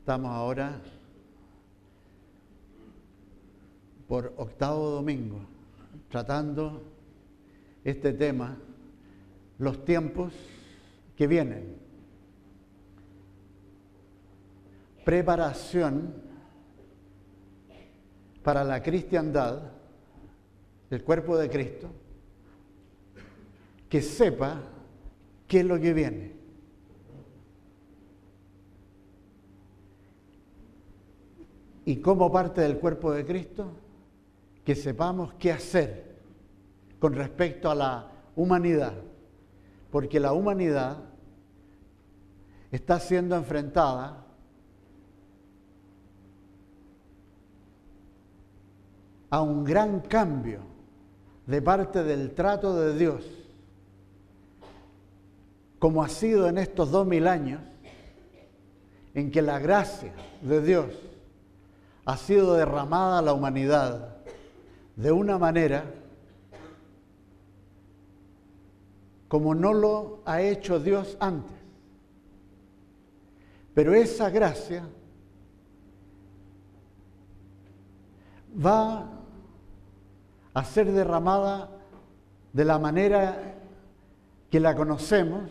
Estamos ahora por octavo domingo tratando este tema, los tiempos que vienen. Preparación para la cristiandad, del cuerpo de Cristo, que sepa qué es lo que viene. Y como parte del cuerpo de Cristo, que sepamos qué hacer con respecto a la humanidad, porque la humanidad está siendo enfrentada a un gran cambio de parte del trato de Dios, como ha sido en estos dos mil años, en que la gracia de Dios ha sido derramada a la humanidad de una manera como no lo ha hecho Dios antes. Pero esa gracia va a ser derramada de la manera que la conocemos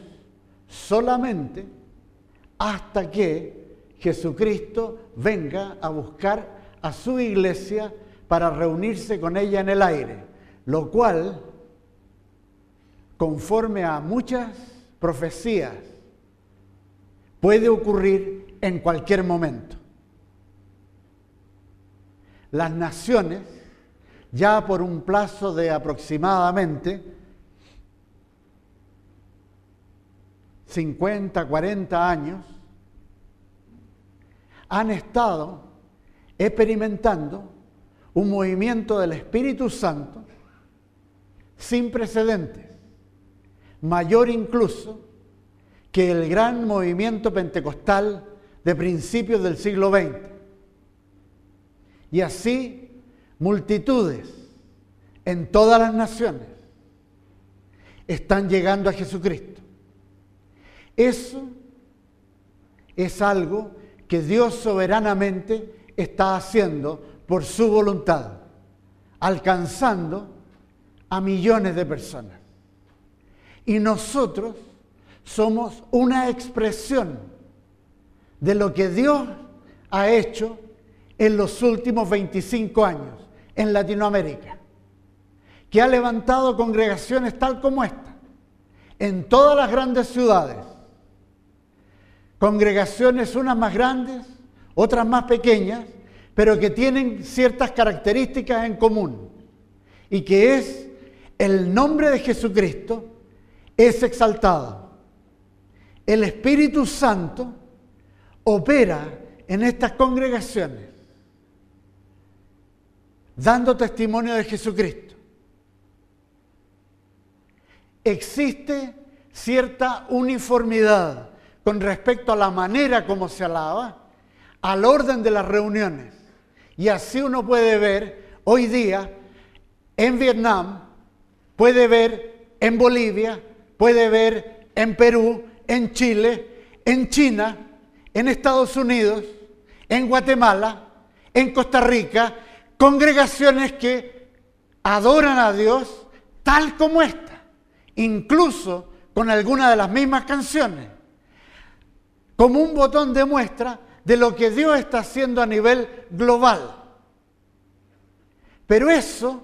solamente hasta que Jesucristo venga a buscar a su iglesia para reunirse con ella en el aire, lo cual, conforme a muchas profecías, puede ocurrir en cualquier momento. Las naciones, ya por un plazo de aproximadamente 50, 40 años, han estado experimentando un movimiento del Espíritu Santo sin precedentes, mayor incluso que el gran movimiento pentecostal de principios del siglo XX. Y así multitudes en todas las naciones están llegando a Jesucristo. Eso es algo que Dios soberanamente está haciendo por su voluntad, alcanzando a millones de personas. Y nosotros somos una expresión de lo que Dios ha hecho en los últimos 25 años en Latinoamérica, que ha levantado congregaciones tal como esta, en todas las grandes ciudades. Congregaciones unas más grandes, otras más pequeñas, pero que tienen ciertas características en común y que es el nombre de Jesucristo es exaltado. El Espíritu Santo opera en estas congregaciones dando testimonio de Jesucristo. Existe cierta uniformidad con respecto a la manera como se alaba, al orden de las reuniones. Y así uno puede ver hoy día en Vietnam, puede ver en Bolivia, puede ver en Perú, en Chile, en China, en Estados Unidos, en Guatemala, en Costa Rica, congregaciones que adoran a Dios tal como esta, incluso con alguna de las mismas canciones, como un botón de muestra de lo que Dios está haciendo a nivel global. Pero eso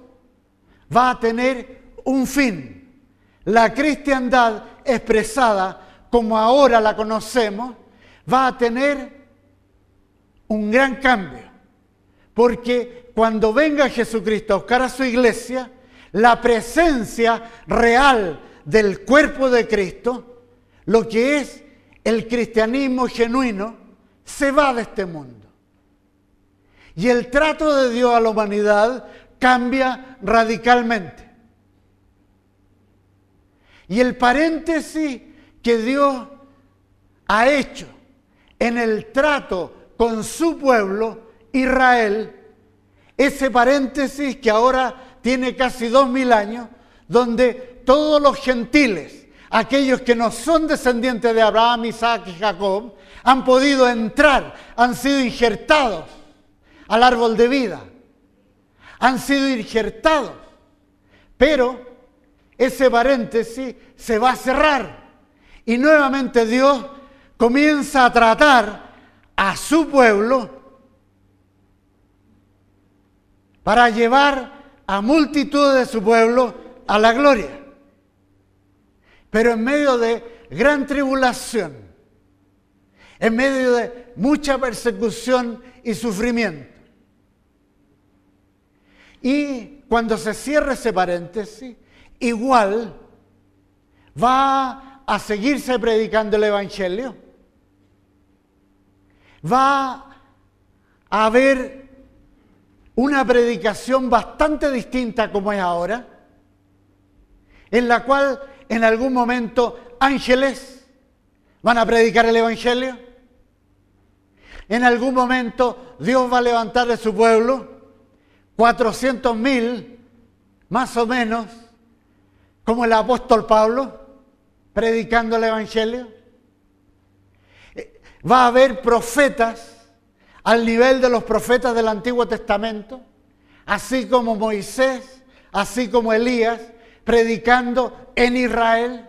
va a tener un fin. La cristiandad expresada como ahora la conocemos va a tener un gran cambio. Porque cuando venga Jesucristo a buscar a su iglesia, la presencia real del cuerpo de Cristo, lo que es el cristianismo genuino, se va de este mundo. Y el trato de Dios a la humanidad cambia radicalmente. Y el paréntesis que Dios ha hecho en el trato con su pueblo, Israel, ese paréntesis que ahora tiene casi dos mil años, donde todos los gentiles, aquellos que no son descendientes de Abraham, Isaac y Jacob, han podido entrar, han sido injertados al árbol de vida, han sido injertados, pero ese paréntesis se va a cerrar. Y nuevamente Dios comienza a tratar a su pueblo para llevar a multitud de su pueblo a la gloria. Pero en medio de gran tribulación, en medio de mucha persecución y sufrimiento. Y cuando se cierre ese paréntesis, igual va a seguirse predicando el Evangelio. Va a haber una predicación bastante distinta como es ahora, en la cual en algún momento ángeles van a predicar el Evangelio. En algún momento Dios va a levantar de su pueblo 400 mil, más o menos, como el apóstol Pablo, predicando el Evangelio. Eh, va a haber profetas al nivel de los profetas del Antiguo Testamento, así como Moisés, así como Elías, predicando en Israel.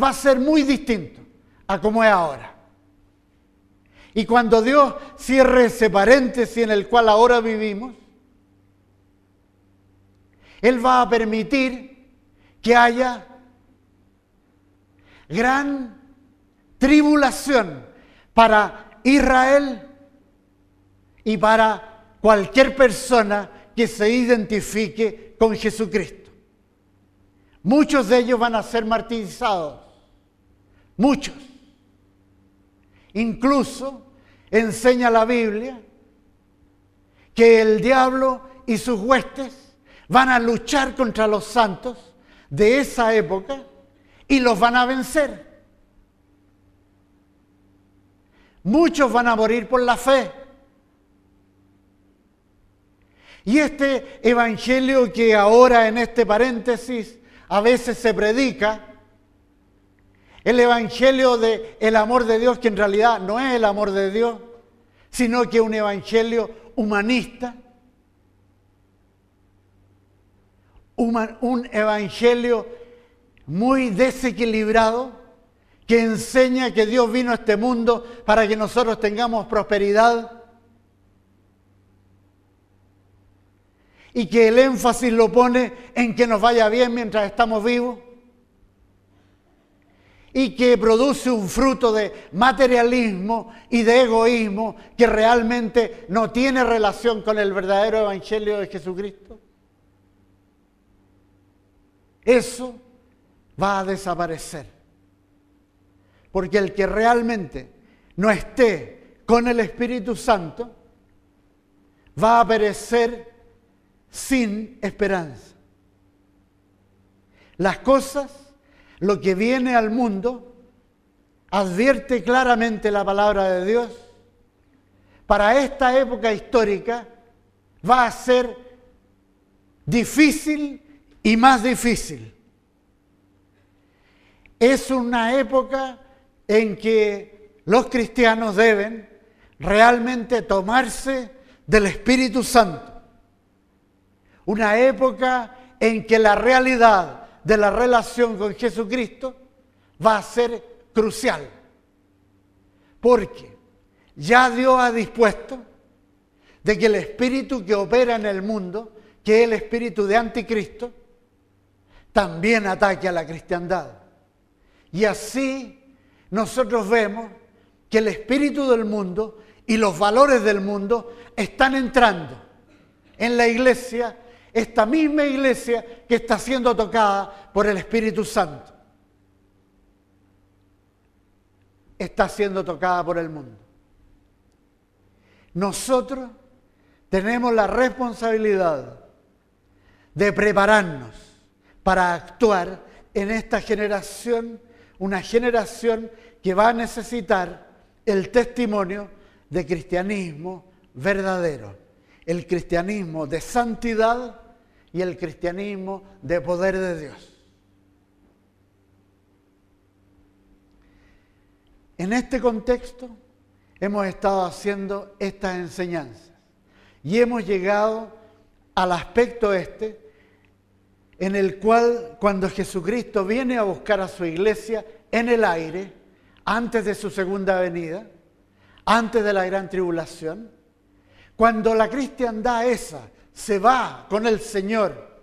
Va a ser muy distinto a como es ahora. Y cuando Dios cierre ese paréntesis en el cual ahora vivimos, Él va a permitir que haya gran tribulación para Israel y para cualquier persona que se identifique con Jesucristo. Muchos de ellos van a ser martirizados, muchos. Incluso enseña la Biblia que el diablo y sus huestes van a luchar contra los santos de esa época y los van a vencer. Muchos van a morir por la fe. Y este evangelio que ahora en este paréntesis a veces se predica, el evangelio del el amor de Dios, que en realidad no es el amor de Dios, sino que es un evangelio humanista, un evangelio muy desequilibrado, que enseña que Dios vino a este mundo para que nosotros tengamos prosperidad y que el énfasis lo pone en que nos vaya bien mientras estamos vivos y que produce un fruto de materialismo y de egoísmo que realmente no tiene relación con el verdadero evangelio de Jesucristo. Eso va a desaparecer. Porque el que realmente no esté con el Espíritu Santo va a perecer sin esperanza. Las cosas lo que viene al mundo, advierte claramente la palabra de Dios, para esta época histórica va a ser difícil y más difícil. Es una época en que los cristianos deben realmente tomarse del Espíritu Santo. Una época en que la realidad de la relación con Jesucristo va a ser crucial. Porque ya Dios ha dispuesto de que el espíritu que opera en el mundo, que es el espíritu de anticristo, también ataque a la cristiandad. Y así nosotros vemos que el espíritu del mundo y los valores del mundo están entrando en la iglesia esta misma iglesia que está siendo tocada por el Espíritu Santo. Está siendo tocada por el mundo. Nosotros tenemos la responsabilidad de prepararnos para actuar en esta generación, una generación que va a necesitar el testimonio de cristianismo verdadero el cristianismo de santidad y el cristianismo de poder de Dios. En este contexto hemos estado haciendo estas enseñanzas y hemos llegado al aspecto este en el cual cuando Jesucristo viene a buscar a su iglesia en el aire, antes de su segunda venida, antes de la gran tribulación, cuando la cristiandad esa se va con el Señor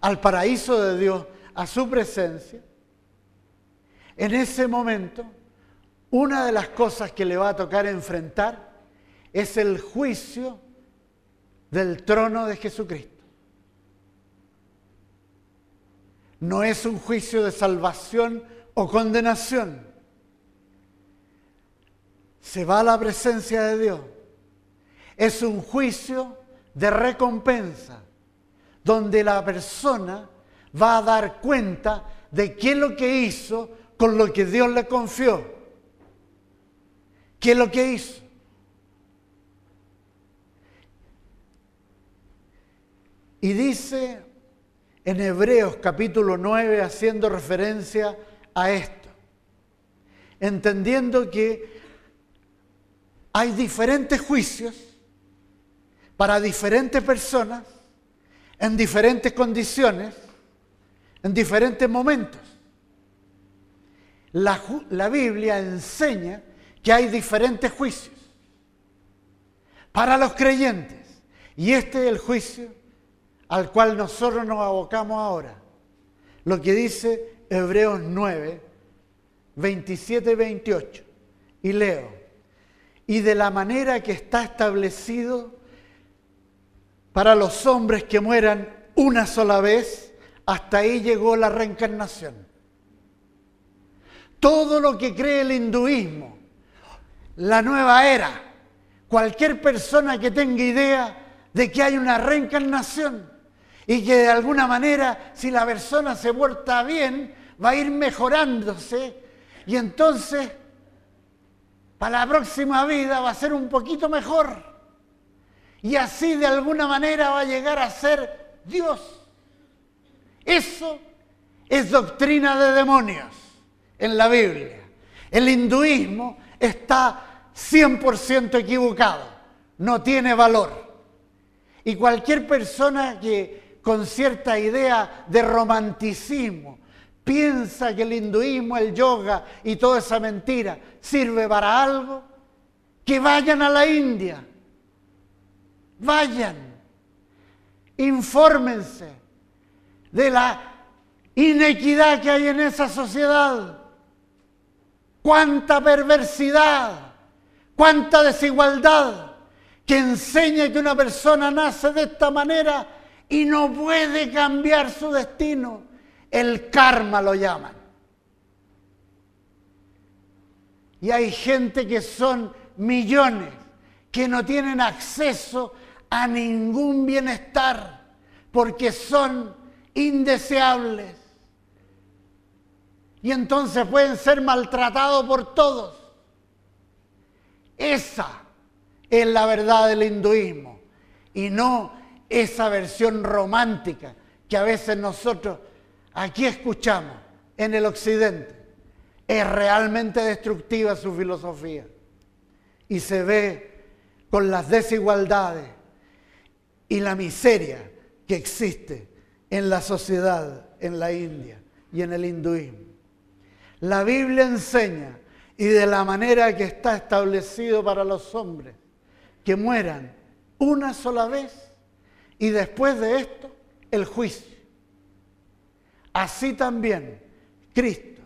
al paraíso de Dios, a su presencia, en ese momento, una de las cosas que le va a tocar enfrentar es el juicio del trono de Jesucristo. No es un juicio de salvación o condenación. Se va a la presencia de Dios. Es un juicio de recompensa, donde la persona va a dar cuenta de qué es lo que hizo con lo que Dios le confió. ¿Qué es lo que hizo? Y dice en Hebreos capítulo 9, haciendo referencia a esto, entendiendo que hay diferentes juicios para diferentes personas, en diferentes condiciones, en diferentes momentos. La, Biblia enseña que hay diferentes juicios para los creyentes. Y este es el juicio al cual nosotros nos abocamos ahora. Lo que dice Hebreos 9, 27 y 28. Y leo, y de la manera que está establecido para los hombres que mueran una sola vez, hasta ahí llegó la reencarnación. Todo lo que cree el hinduismo, la nueva era, cualquier persona que tenga idea de que hay una reencarnación, y que de alguna manera, si la persona se porta bien, va a ir mejorándose y entonces para la próxima vida va a ser un poquito mejor. Y así de alguna manera va a llegar a ser Dios. Eso es doctrina de demonios en la Biblia. El hinduismo está 100% equivocado, no tiene valor. Y cualquier persona que con cierta idea de romanticismo. Piensa que el hinduismo, el yoga y toda esa mentira sirve para algo. Que vayan a la India. Vayan. Infórmense de la inequidad que hay en esa sociedad. Cuánta perversidad, cuánta desigualdad que enseña que una persona nace de esta manera y no puede cambiar su destino. El karma lo llaman. Y hay gente que son millones que no tienen acceso a ningún bienestar porque son indeseables. Y entonces pueden ser maltratados por todos. Esa es la verdad del hinduismo y no esa versión romántica que a veces nosotros aquí escuchamos en el occidente. Es realmente destructiva su filosofía y se ve con las desigualdades y la miseria que existe en la sociedad en la India y en el hinduismo. La Biblia enseña y de la manera que está establecido para los hombres que mueran una sola vez y después de esto, el juicio. Así también Cristo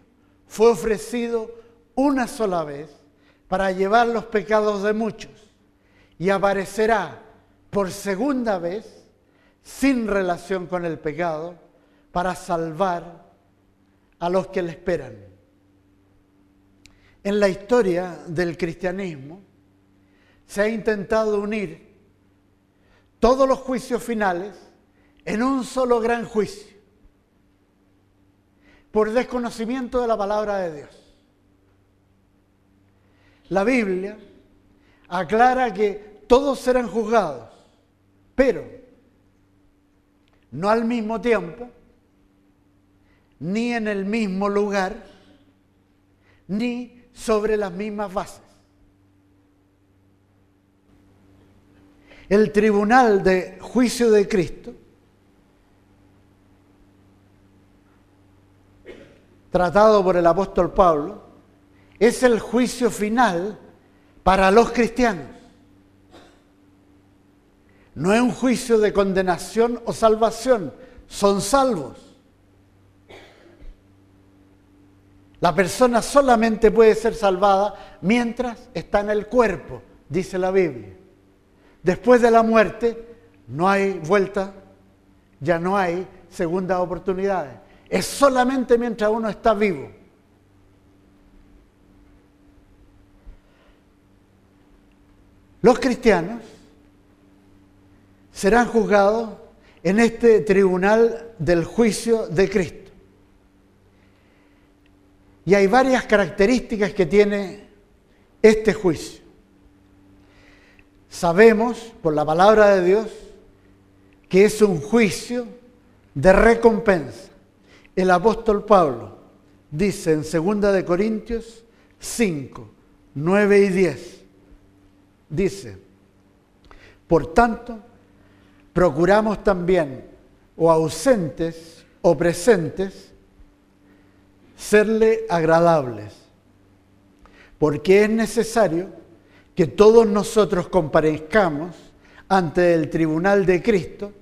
fue ofrecido una sola vez para llevar los pecados de muchos y aparecerá por segunda vez sin relación con el pecado para salvar a los que le esperan. En la historia del cristianismo se ha intentado unir todos los juicios finales en un solo gran juicio, por desconocimiento de la palabra de Dios. La Biblia aclara que todos serán juzgados, pero no al mismo tiempo, ni en el mismo lugar, ni sobre las mismas bases. El tribunal de juicio de Cristo tratado por el apóstol Pablo, es el juicio final para los cristianos. No es un juicio de condenación o salvación, son salvos. La persona solamente puede ser salvada mientras está en el cuerpo, dice la Biblia. Después de la muerte no hay vuelta, ya no hay segundas oportunidades es solamente mientras uno está vivo. Los cristianos serán juzgados en este tribunal del juicio de Cristo. Y hay varias características que tiene este juicio. Sabemos por la palabra de Dios que es un juicio de recompensa. El apóstol Pablo dice en 2 de Corintios 5, 9 y 10, dice, por tanto, procuramos también, o ausentes o presentes, serle agradables, porque es necesario que todos nosotros comparezcamos ante el tribunal de Cristo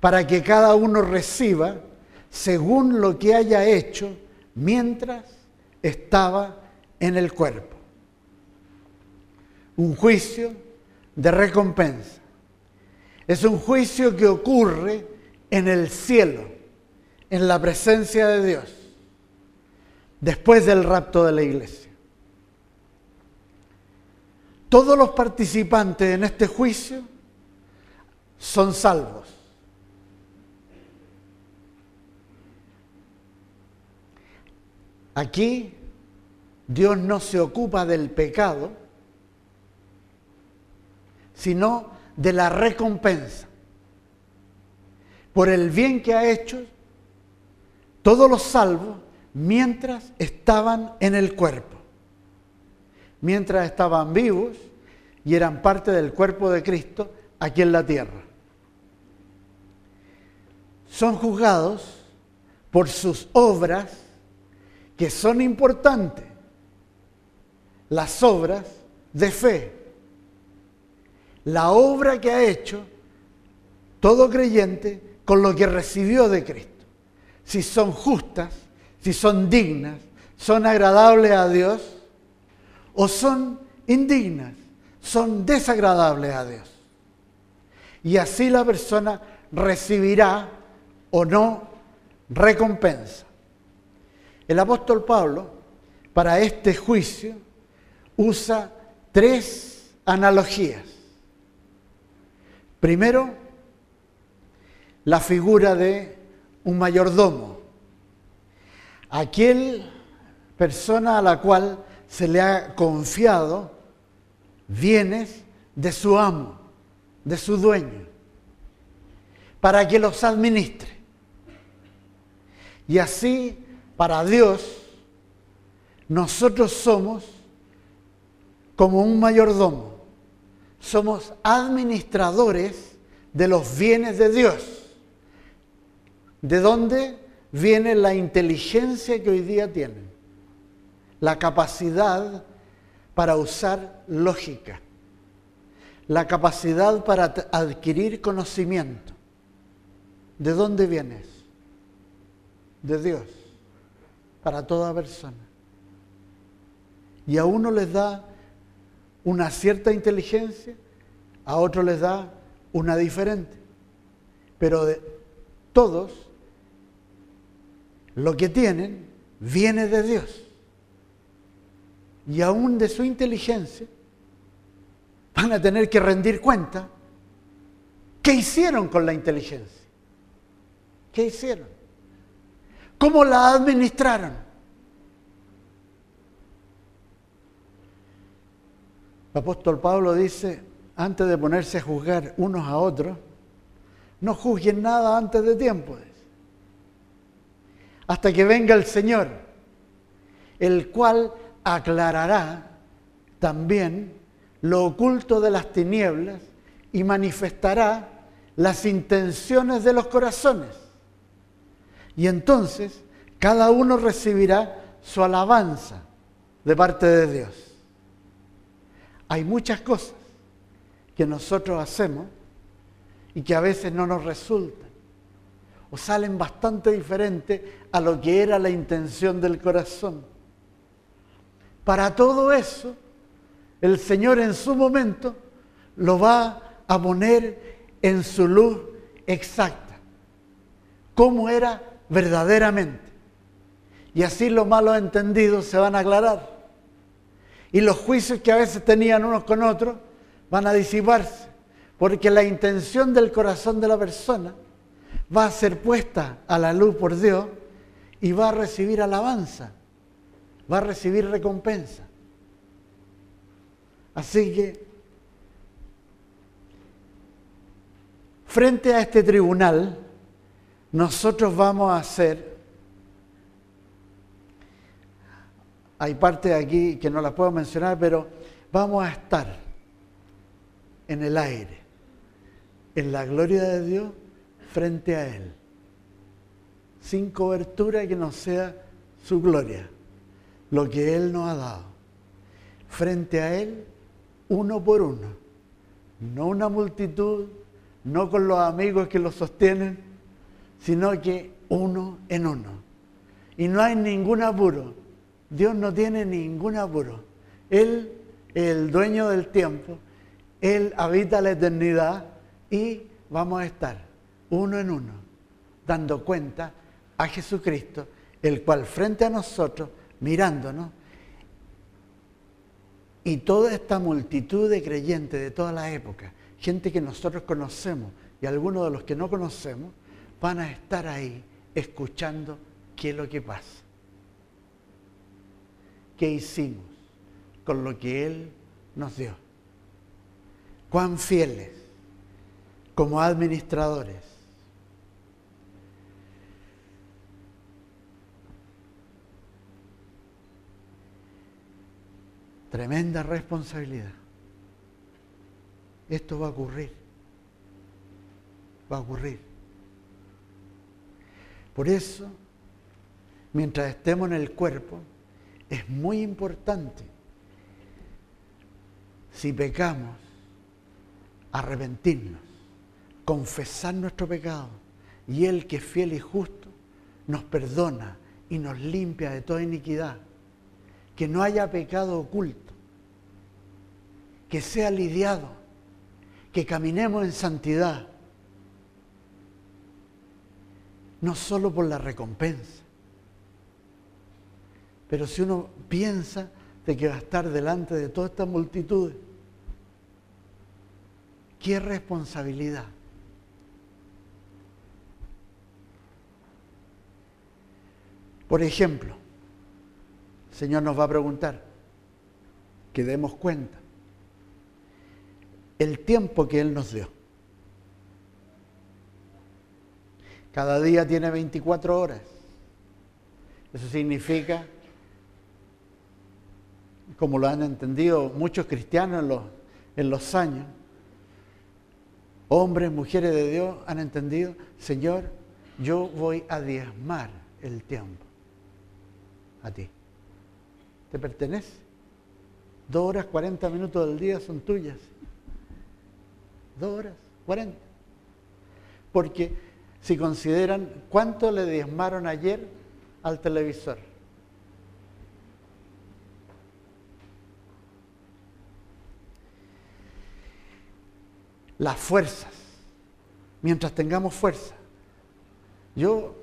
para que cada uno reciba según lo que haya hecho mientras estaba en el cuerpo. Un juicio de recompensa. Es un juicio que ocurre en el cielo, en la presencia de Dios, después del rapto de la iglesia. Todos los participantes en este juicio son salvos. Aquí Dios no se ocupa del pecado, sino de la recompensa. Por el bien que ha hecho todos los salvos mientras estaban en el cuerpo, mientras estaban vivos y eran parte del cuerpo de Cristo aquí en la tierra. Son juzgados por sus obras que son importantes las obras de fe. La obra que ha hecho todo creyente con lo que recibió de Cristo. Si son justas, si son dignas, son agradables a Dios o son indignas, son desagradables a Dios. Y así la persona recibirá o no recompensa. El apóstol Pablo, para este juicio, usa tres analogías. Primero, la figura de un mayordomo, aquel persona a la cual se le ha confiado bienes de su amo, de su dueño, para que los administre. Y así para Dios, nosotros somos como un mayordomo, somos administradores de los bienes de Dios. ¿De dónde viene la inteligencia que hoy día tienen? La capacidad para usar lógica, la capacidad para adquirir conocimiento. ¿De dónde vienes? De Dios para toda persona. Y a uno les da una cierta inteligencia, a otro les da una diferente. Pero de todos, lo que tienen viene de Dios. Y aún de su inteligencia van a tener que rendir cuenta qué hicieron con la inteligencia. ¿Qué hicieron? ¿Cómo la administraron? El apóstol Pablo dice, antes de ponerse a juzgar unos a otros, no juzguen nada antes de tiempo. Hasta que venga el Señor, el cual aclarará también lo oculto de las tinieblas y manifestará las intenciones de los corazones. Y entonces cada uno recibirá su alabanza de parte de Dios. Hay muchas cosas que nosotros hacemos y que a veces no nos resultan o salen bastante diferentes a lo que era la intención del corazón. Para todo eso, el Señor en su momento lo va a poner en su luz exacta, como era verdaderamente. Y así los malos entendidos se van a aclarar. Y los juicios que a veces tenían unos con otros van a disiparse. Porque la intención del corazón de la persona va a ser puesta a la luz por Dios y va a recibir alabanza, va a recibir recompensa. Así que, frente a este tribunal, nosotros vamos a hacer Hay partes aquí que no las puedo mencionar, pero vamos a estar en el aire, en la gloria de Dios frente a Él, sin cobertura que no sea su gloria, lo que Él nos ha dado, frente a Él uno por uno, no una multitud, no con los amigos que lo sostienen, sino que uno en uno. Y no hay ningún apuro Dios no tiene ningún apuro. Él el dueño del tiempo, Él habita la eternidad y vamos a estar uno en uno, dando cuenta a Jesucristo, el cual frente a nosotros, mirándonos, y toda esta multitud de creyentes de toda la época, gente que nosotros conocemos y algunos de los que no conocemos, van a estar ahí escuchando qué es lo que pasa qué hicimos con lo que Él nos dio. Cuán fieles como administradores. Tremenda responsabilidad. Esto va a ocurrir. Va a ocurrir. Por eso, mientras estemos en el cuerpo, es muy importante, si pecamos, arrepentirnos, confesar nuestro pecado. Y Él que es fiel y justo, nos perdona y nos limpia de toda iniquidad. Que no haya pecado oculto, que sea lidiado, que caminemos en santidad, no solo por la recompensa, pero si uno piensa de que va a estar delante de toda esta multitud, qué responsabilidad. Por ejemplo, el Señor nos va a preguntar que demos cuenta el tiempo que Él nos dio. Cada día tiene 24 horas. Eso significa como lo han entendido muchos cristianos en los, años, hombres, mujeres de Dios han entendido, Señor, yo voy a diezmar el tiempo a ti. ¿Te pertenece? Dos horas, cuarenta minutos del día son tuyas. Dos horas, cuarenta. Porque si consideran cuánto le diezmaron ayer al televisor, las fuerzas, mientras tengamos fuerza. Yo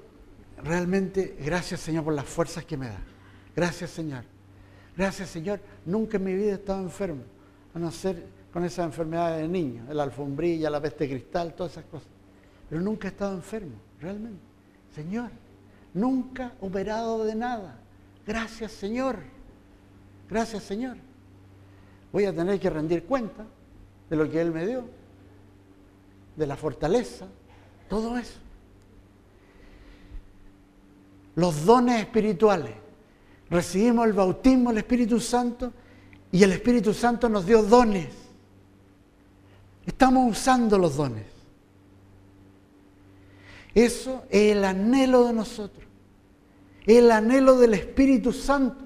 realmente, gracias Señor por las fuerzas que me da. Gracias Señor. Gracias Señor. Nunca en mi vida he estado enfermo, a no ser con esas enfermedades de niño, la alfombrilla, la peste cristal, todas esas cosas. Pero nunca he estado enfermo, realmente. Señor, nunca operado de nada. Gracias Señor. Gracias Señor. Voy a tener que rendir cuenta de lo que Él me dio de la fortaleza, todo eso. Los dones espirituales, recibimos el bautismo del Espíritu Santo y el Espíritu Santo nos dio dones. Estamos usando los dones. Eso es el anhelo de nosotros. El anhelo del Espíritu Santo.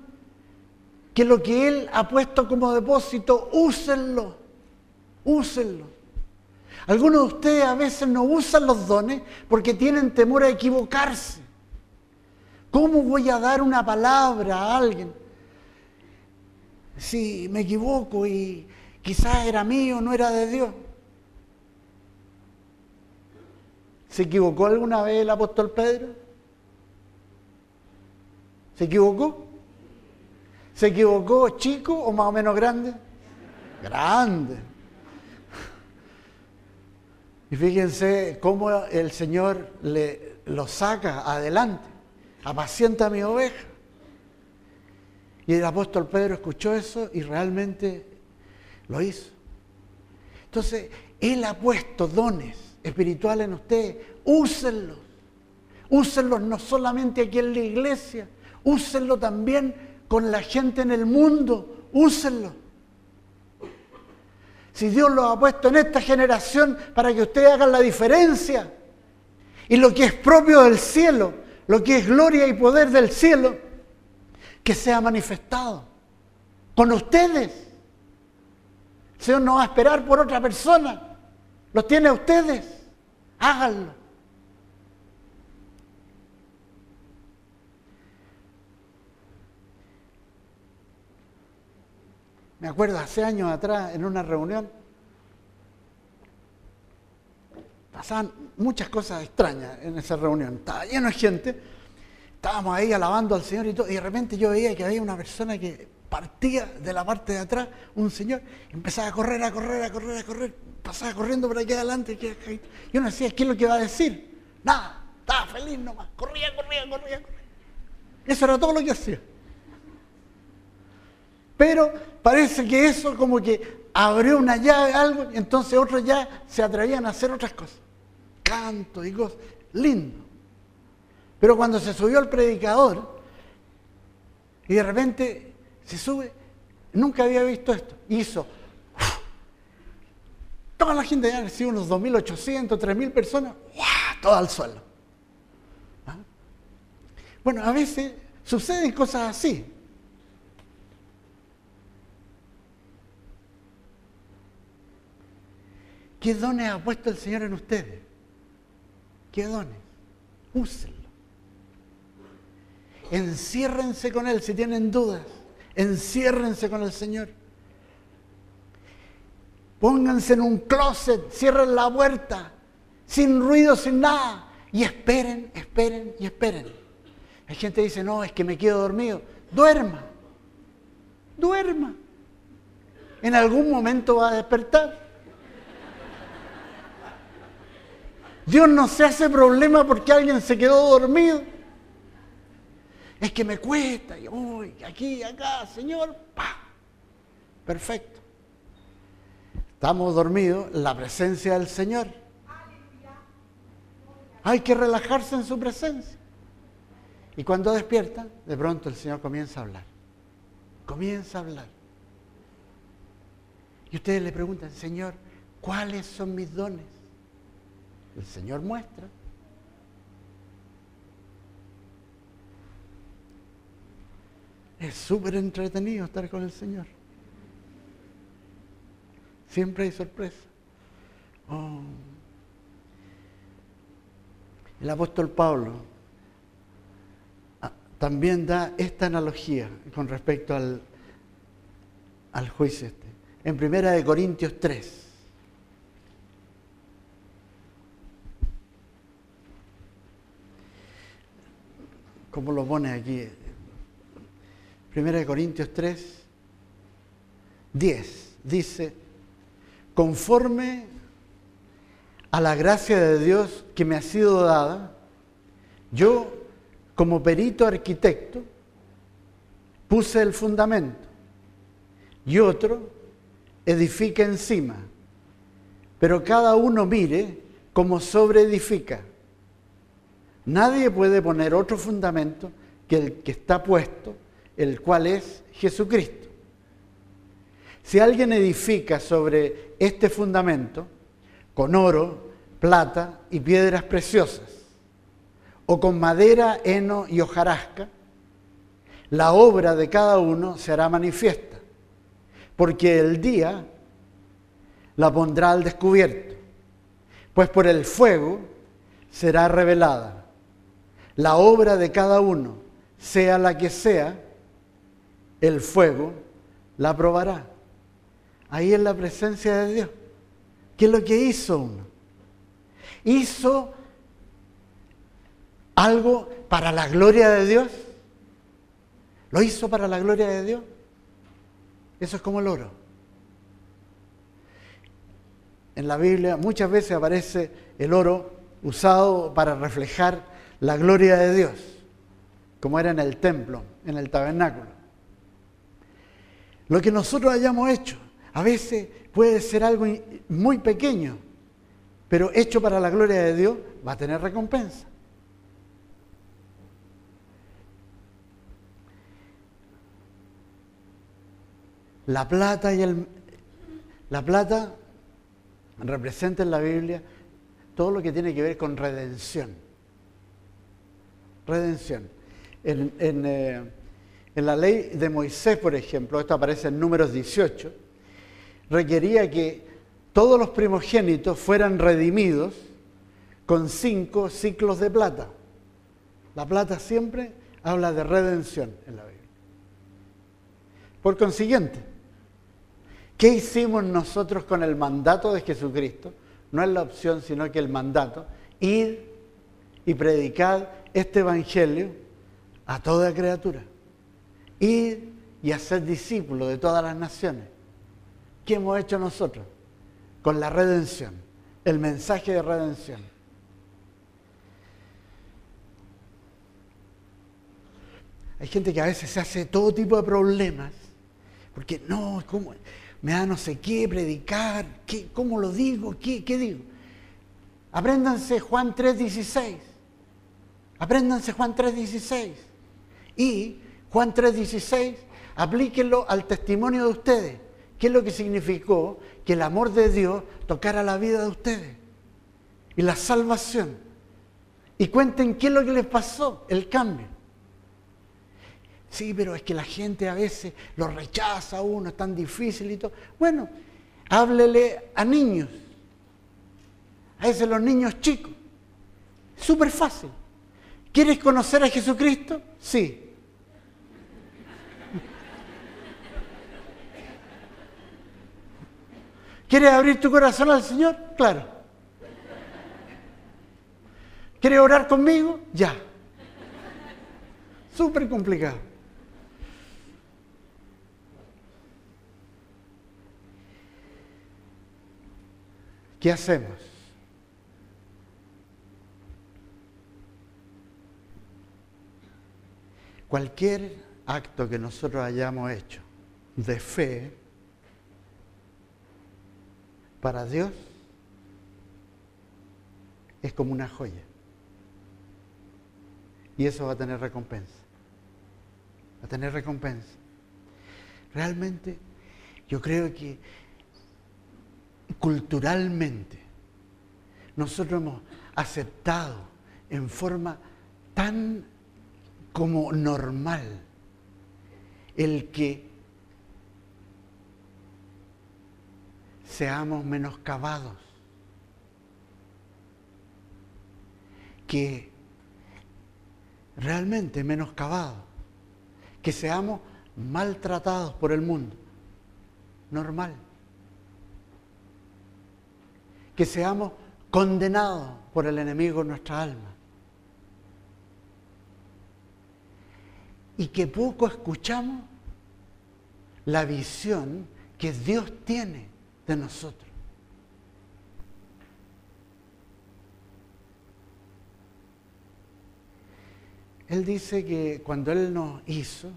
Que lo que Él ha puesto como depósito, úsenlo. Úsenlo. Algunos de ustedes a veces no usan los dones porque tienen temor a equivocarse. ¿Cómo voy a dar una palabra a alguien? Si me equivoco y quizás era mío, no era de Dios. ¿Se equivocó alguna vez el apóstol Pedro? ¿Se equivocó? ¿Se equivocó chico o más o menos grande? Grande. Y fíjense cómo el Señor le, lo saca adelante. Apacienta a mi oveja. Y el apóstol Pedro escuchó eso y realmente lo hizo. Entonces, Él ha puesto dones espiritual en usted, úsenlos. Úsenlos no solamente aquí en la iglesia, úsenlo también con la gente en el mundo, úsenlo. Si Dios los ha puesto en esta generación para que ustedes hagan la diferencia y lo que es propio del cielo, lo que es gloria y poder del cielo, que sea manifestado con ustedes. El Señor no va a esperar por otra persona, los tiene a ustedes háganlo. Me acuerdo hace años atrás en una reunión, pasaban muchas cosas extrañas en esa reunión, estaba lleno de gente, estábamos ahí alabando al Señor y todo, y de repente yo veía que había una persona que partía de la parte de atrás, un señor, empezaba a correr, a correr, a correr, a correr, pasaba corriendo por aquí adelante. Yo no decía, ¿qué es lo que va a decir? Nada, estaba feliz nomás. Corría, corría, corría, corría. Eso era todo lo que hacía. Pero parece que eso como que abrió una llave, algo, y entonces otros ya se atrevían a hacer otras cosas. Canto y cosas. Lindo. Pero cuando se subió el predicador, y de repente se sube, nunca había visto esto, hizo Toda la gente ya recibe unos 2.800, 3.000 personas, ¡guau! todo al suelo. ¿Ah? Bueno, a veces suceden cosas así. ¿Qué dones ha puesto el Señor en ustedes? ¿Qué dones? Úsenlo. Enciérrense con Él si tienen dudas. Enciérrense con el Señor. Pónganse en un closet, cierren la puerta, sin ruido, sin nada, y esperen, esperen y esperen. Hay gente que dice, no, es que me quedo dormido. Duerma, duerma. En algún momento va a despertar. Dios no se hace problema porque alguien se quedó dormido. Es que me cuesta, y uy, aquí, acá, Señor, pa. Perfecto estamos dormidos, la presencia del Señor. Hay que relajarse en su presencia. Y cuando despierta, de pronto el Señor comienza a hablar. Comienza a hablar. Y ustedes le preguntan, Señor, ¿cuáles son mis dones? El Señor muestra. Es súper entretenido estar con el Señor. Siempre hay sorpresa. Oh. El apóstol Pablo ah, también da esta analogía con respecto al, al juicio este. En primera de Corintios 3. ¿Cómo lo pone aquí? Primera de Corintios 3, 10. Dice, conforme a la gracia de Dios que me ha sido dada, yo como perito arquitecto puse el fundamento y otro edifica encima, pero cada uno mire cómo sobreedifica. Nadie puede poner otro fundamento que el que está puesto, el cual es Jesucristo. Si alguien edifica sobre este fundamento, con oro, plata y piedras preciosas, o con madera, heno y hojarasca, la obra de cada uno se hará manifiesta, porque el día la pondrá al descubierto, pues por el fuego será revelada. La obra de cada uno, sea la que sea, el fuego la probará. Ahí es la presencia de Dios. ¿Qué es lo que hizo uno? Hizo algo para la gloria de Dios. ¿Lo hizo para la gloria de Dios? Eso es como el oro. En la Biblia muchas veces aparece el oro usado para reflejar la gloria de Dios, como era en el templo, en el tabernáculo. Lo que nosotros hayamos hecho, a veces puede ser algo muy pequeño, pero hecho para la gloria de Dios va a tener recompensa. La plata y el la plata representa en la Biblia todo lo que tiene que ver con redención. Redención. En, eh, en la ley de Moisés, por ejemplo, esto aparece en números 18, requería que todos los primogénitos fueran redimidos con cinco ciclos de plata. La plata siempre habla de redención en la Biblia. Por consiguiente, ¿qué hicimos nosotros con el mandato de Jesucristo? No es la opción, sino que el mandato. Ir y predicar este Evangelio a toda criatura. Ir y hacer discípulos de todas las naciones. ¿Qué hemos hecho nosotros? Con la redención, el mensaje de redención. Hay gente que a veces se hace todo tipo de problemas, porque no, ¿cómo? me da no sé qué predicar, ¿Qué, ¿cómo lo digo? ¿Qué, ¿Qué digo? Apréndanse Juan 3.16. Apréndanse Juan 3.16. Y Juan 3.16, aplíquenlo al testimonio de ustedes. ¿Qué es lo que significó que el amor de Dios tocara la vida de ustedes? Y la salvación. Y cuenten qué es lo que les pasó, el cambio. Sí, pero es que la gente a veces lo rechaza a uno, es tan difícil y todo. Bueno, háblele a niños. A veces los niños chicos. Súper fácil. ¿Quieres conocer a Jesucristo? Sí. ¿Quieres abrir tu corazón al Señor? Claro. ¿Quieres orar conmigo? Ya. Súper complicado. ¿Qué hacemos? Cualquier acto que nosotros hayamos hecho de fe para Dios es como una joya. Y eso va a tener recompensa. Va a tener recompensa. Realmente yo creo que culturalmente nosotros hemos aceptado en forma tan como normal el que seamos menoscabados, que realmente menoscabados, que seamos maltratados por el mundo, normal que seamos condenados por el enemigo en nuestra alma. Y que poco escuchamos la visión que Dios tiene de nosotros. Él dice que cuando Él nos hizo,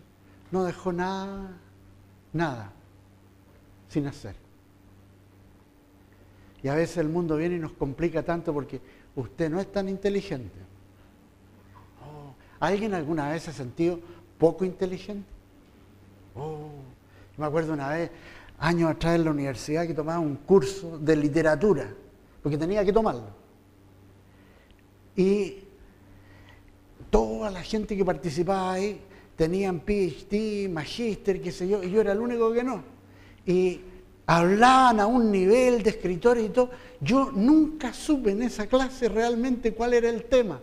no dejó nada, nada sin hacer. Y a veces el mundo viene y nos complica tanto porque usted no es tan inteligente. Oh, ¿Alguien alguna vez ha sentido poco inteligente? Oh, me acuerdo una vez, años atrás en la universidad, que tomaba un curso de literatura, porque tenía que tomarlo. Y toda la gente que participaba ahí tenían PhD, magíster, qué sé yo, y yo era el único que no. Y hablaban a un nivel de escritores y todo. Yo nunca supe en esa clase realmente cuál era el tema.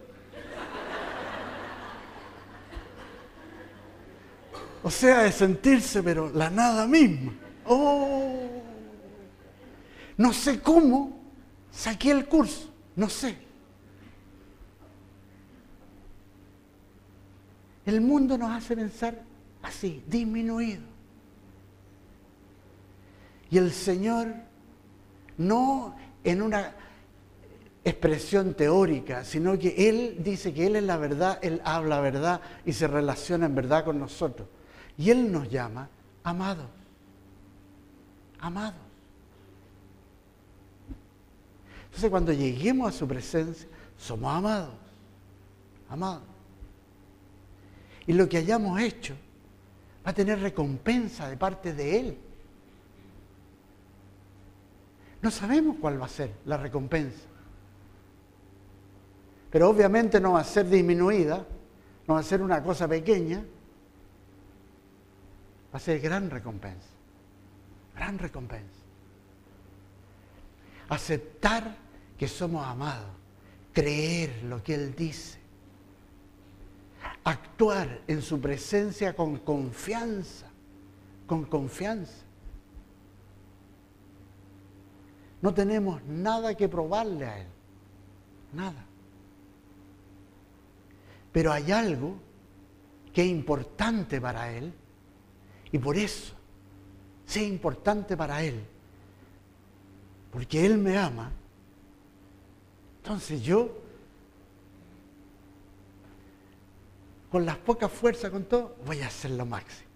O sea, de sentirse, pero la nada misma. Oh, no sé cómo saqué el curso, no sé. El mundo nos hace pensar así, disminuido. Y el Señor, no en una expresión teórica, sino que Él dice que Él es la verdad, Él habla verdad y se relaciona en verdad con nosotros. Y Él nos llama amados. Amados. Entonces cuando lleguemos a su presencia, somos amados. Amados y lo que hayamos hecho va a tener recompensa de parte de Él. No sabemos cuál va a ser la recompensa. Pero obviamente no va a ser disminuida, no va a ser una cosa pequeña, va a ser gran recompensa. Gran recompensa. Aceptar que somos amados, creer lo que Él dice actuar en su presencia con confianza, con confianza. No tenemos nada que probarle a Él, nada. Pero hay algo que es importante para Él y por eso sea importante para Él, porque Él me ama. Entonces yo con las pocas fuerzas, con todo, voy a hacer lo máximo.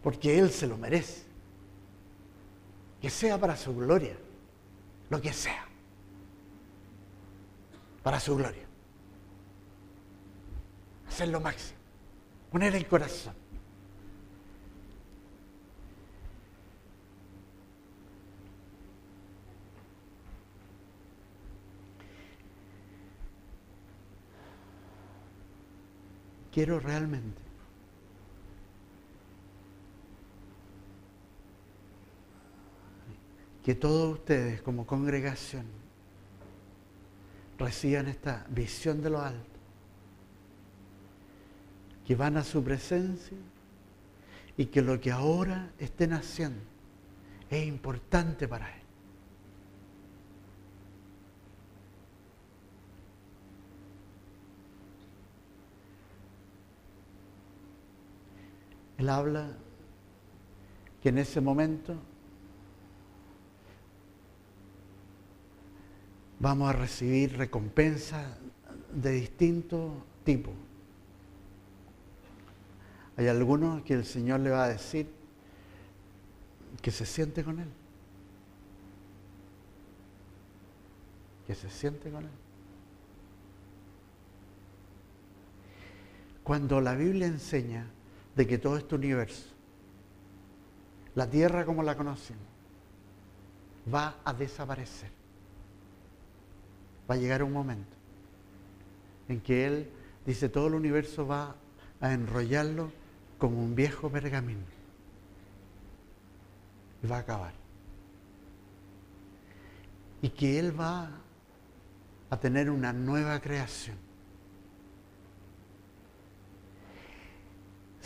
Porque Él se lo merece. Que sea para su gloria, lo que sea. Para su gloria. Hacer lo máximo. Poner el corazón. Quiero realmente. Que todos ustedes como congregación reciban esta visión de lo alto, que van a su presencia y que lo que ahora estén haciendo es importante para Él. Él habla que en ese momento vamos a recibir recompensas de distinto tipo. Hay algunos que el Señor le va a decir que se siente con Él. Que se siente con Él. Cuando la Biblia enseña de que todo este universo, la Tierra como la conocemos, va a desaparecer. Va a llegar un momento en que Él dice todo el universo va a enrollarlo como un viejo pergamino. Y va a acabar. Y que Él va a tener una nueva creación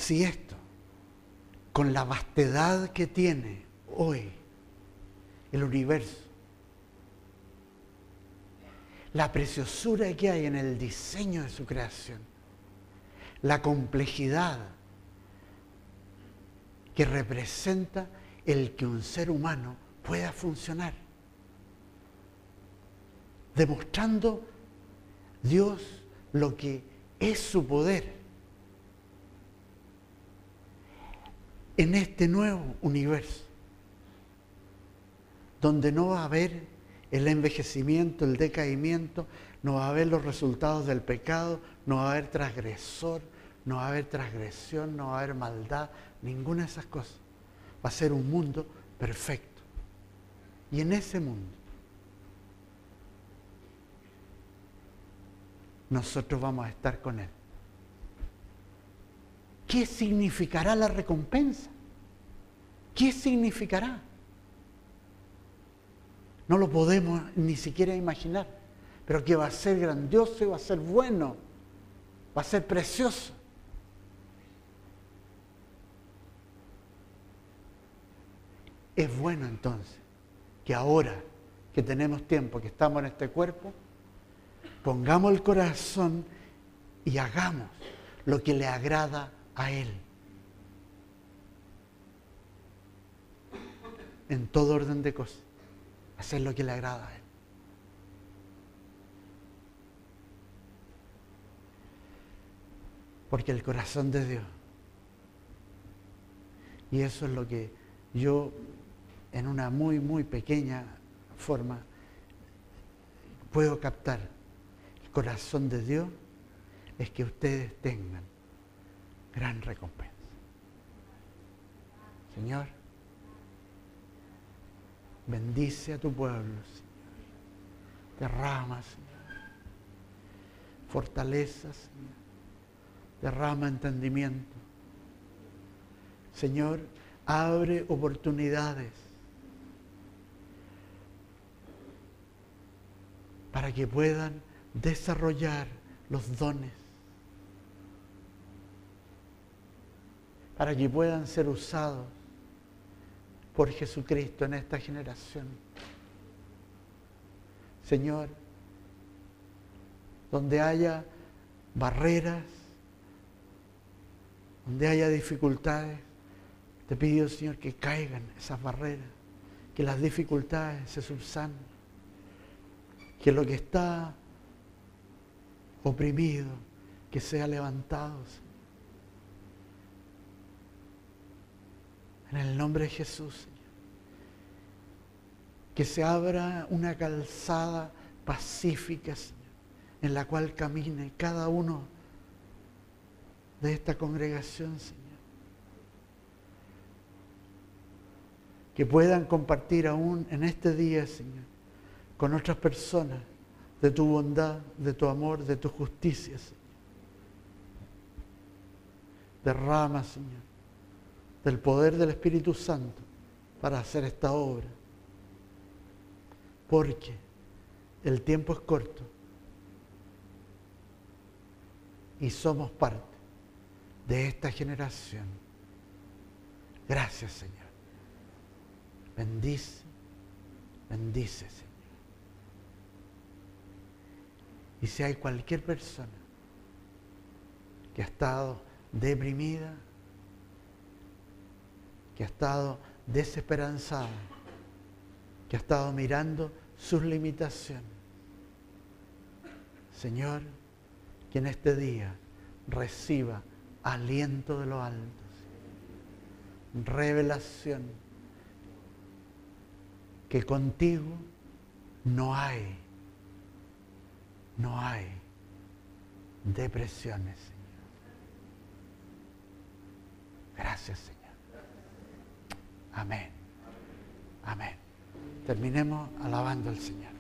Si esto, con la vastedad que tiene hoy el universo, la preciosura que hay en el diseño de su creación, la complejidad que representa el que un ser humano pueda funcionar, demostrando Dios lo que es su poder en este nuevo universo, donde no va a haber el envejecimiento, el decaimiento, no va a haber los resultados del pecado, no va a haber transgresor, no va a haber transgresión, no va a haber maldad, ninguna de esas cosas. Va a ser un mundo perfecto. Y en ese mundo nosotros vamos a estar con Él. ¿Qué significará la recompensa? ¿Qué significará? No lo podemos ni siquiera imaginar, pero que va a ser grandioso y va a ser bueno, va a ser precioso. Es bueno entonces que ahora que tenemos tiempo, que estamos en este cuerpo, pongamos el corazón y hagamos lo que le agrada a Él. En todo orden de cosas. Hacer lo que le agrada a Él. Porque el corazón de Dios. Y eso es lo que yo, en una muy, muy pequeña forma, puedo captar. El corazón de Dios es que ustedes tengan gran recompensa. Señor, bendice a tu pueblo, Señor. Derrama, Señor. Fortaleza, Señor. Derrama entendimiento. Señor, abre oportunidades para que puedan desarrollar los dones para que puedan ser usados por Jesucristo en esta generación. Señor, donde haya barreras, donde haya dificultades, te pido, Señor, que caigan esas barreras, que las dificultades se subsanen, que lo que está oprimido, que sea levantado, En el nombre de Jesús, Señor. Que se abra una calzada pacífica, Señor, en la cual camine cada uno de esta congregación, Señor. Que puedan compartir aún en este día, Señor, con otras personas de tu bondad, de tu amor, de tu justicia, Señor. Derrama, Señor del poder del Espíritu Santo para hacer esta obra. Porque el tiempo es corto y somos parte de esta generación. Gracias Señor. Bendice, bendice Señor. Y si hay cualquier persona que ha estado deprimida, que ha estado desesperanzado, que ha estado mirando sus limitaciones. Señor, que en este día reciba aliento de los altos, revelación, que contigo no hay, no hay depresiones. Gracias. Amén. Amén. Terminemos alabando al Señor.